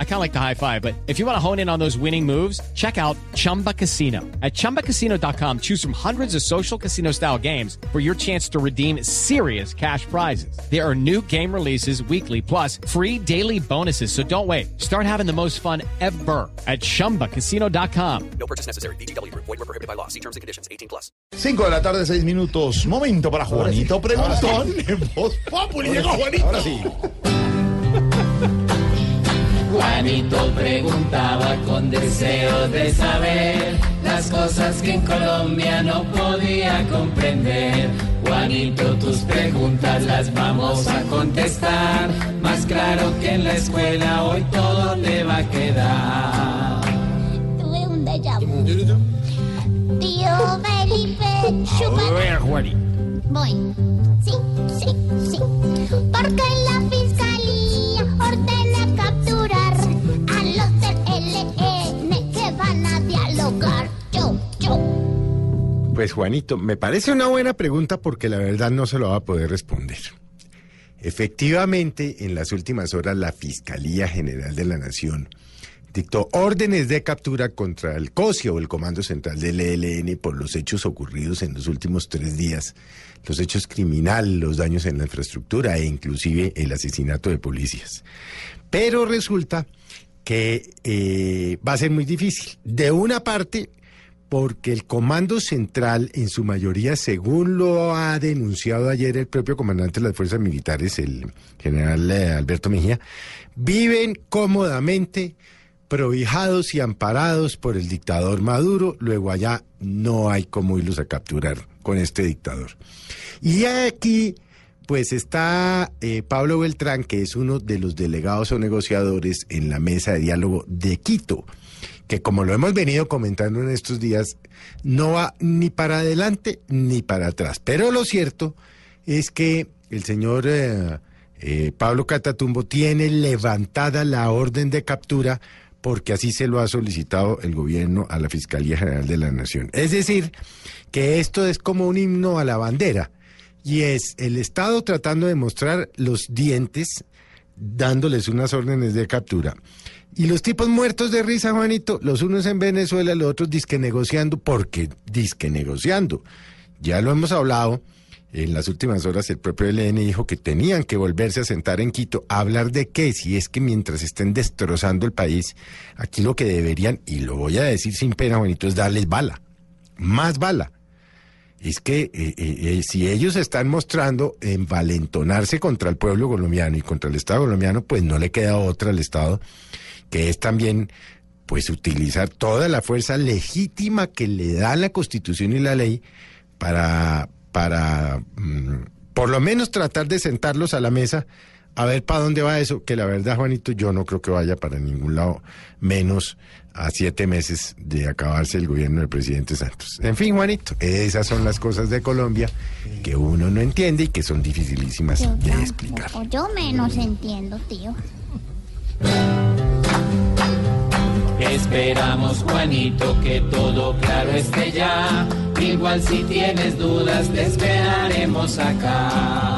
I kind of like the high five, but if you want to hone in on those winning moves, check out Chumba Casino. At chumbacasino.com, choose from hundreds of social casino style games for your chance to redeem serious cash prizes. There are new game releases weekly, plus free daily bonuses. So don't wait. Start having the most fun ever at chumbacasino.com. No purchase necessary. BGW. Void were prohibited by law. See terms and conditions. 18 plus. 5 de la tarde, 6 minutos. Momento para Juanito Preguntón. En Voz Populi. Llegó Juanito. Ahora sí. Juanito preguntaba con deseo de saber las cosas que en Colombia no podía comprender. Juanito, tus preguntas las vamos a contestar. Más claro que en la escuela hoy todo te va a quedar. Tuve un déjà vu. Tío Felipe, chupa. Voy. Sí, sí, sí. Porque la Pues Juanito, me parece una buena pregunta porque la verdad no se lo va a poder responder. Efectivamente, en las últimas horas la Fiscalía General de la Nación dictó órdenes de captura contra el COSIA o el Comando Central del ELN por los hechos ocurridos en los últimos tres días, los hechos criminales, los daños en la infraestructura e inclusive el asesinato de policías. Pero resulta que eh, va a ser muy difícil. De una parte, porque el Comando Central, en su mayoría, según lo ha denunciado ayer el propio comandante de las Fuerzas Militares, el general eh, Alberto Mejía, viven cómodamente prohijados y amparados por el dictador Maduro, luego allá no hay cómo irlos a capturar con este dictador. Y aquí, pues está eh, Pablo Beltrán, que es uno de los delegados o negociadores en la mesa de diálogo de Quito, que como lo hemos venido comentando en estos días, no va ni para adelante ni para atrás. Pero lo cierto es que el señor eh, eh, Pablo Catatumbo tiene levantada la orden de captura porque así se lo ha solicitado el gobierno a la Fiscalía General de la Nación. Es decir, que esto es como un himno a la bandera y es el Estado tratando de mostrar los dientes dándoles unas órdenes de captura. Y los tipos muertos de risa, Juanito, los unos en Venezuela, los otros disque negociando, porque disque negociando. Ya lo hemos hablado. En las últimas horas el propio ELN dijo que tenían que volverse a sentar en Quito a hablar de qué, si es que mientras estén destrozando el país, aquí lo que deberían, y lo voy a decir sin pena, Juanito, es darles bala, más bala. Es que eh, eh, eh, si ellos están mostrando envalentonarse contra el pueblo colombiano y contra el Estado colombiano, pues no le queda otra al Estado que es también pues utilizar toda la fuerza legítima que le da la Constitución y la ley para para mm, por lo menos tratar de sentarlos a la mesa a ver para dónde va eso, que la verdad, Juanito, yo no creo que vaya para ningún lado, menos a siete meses de acabarse el gobierno del presidente Santos. En fin, Juanito, esas son las cosas de Colombia que uno no entiende y que son dificilísimas Yo de tampoco. explicar. Yo menos entiendo, tío. Esperamos, Juanito, que todo claro esté ya. Igual si tienes dudas, te esperaremos acá.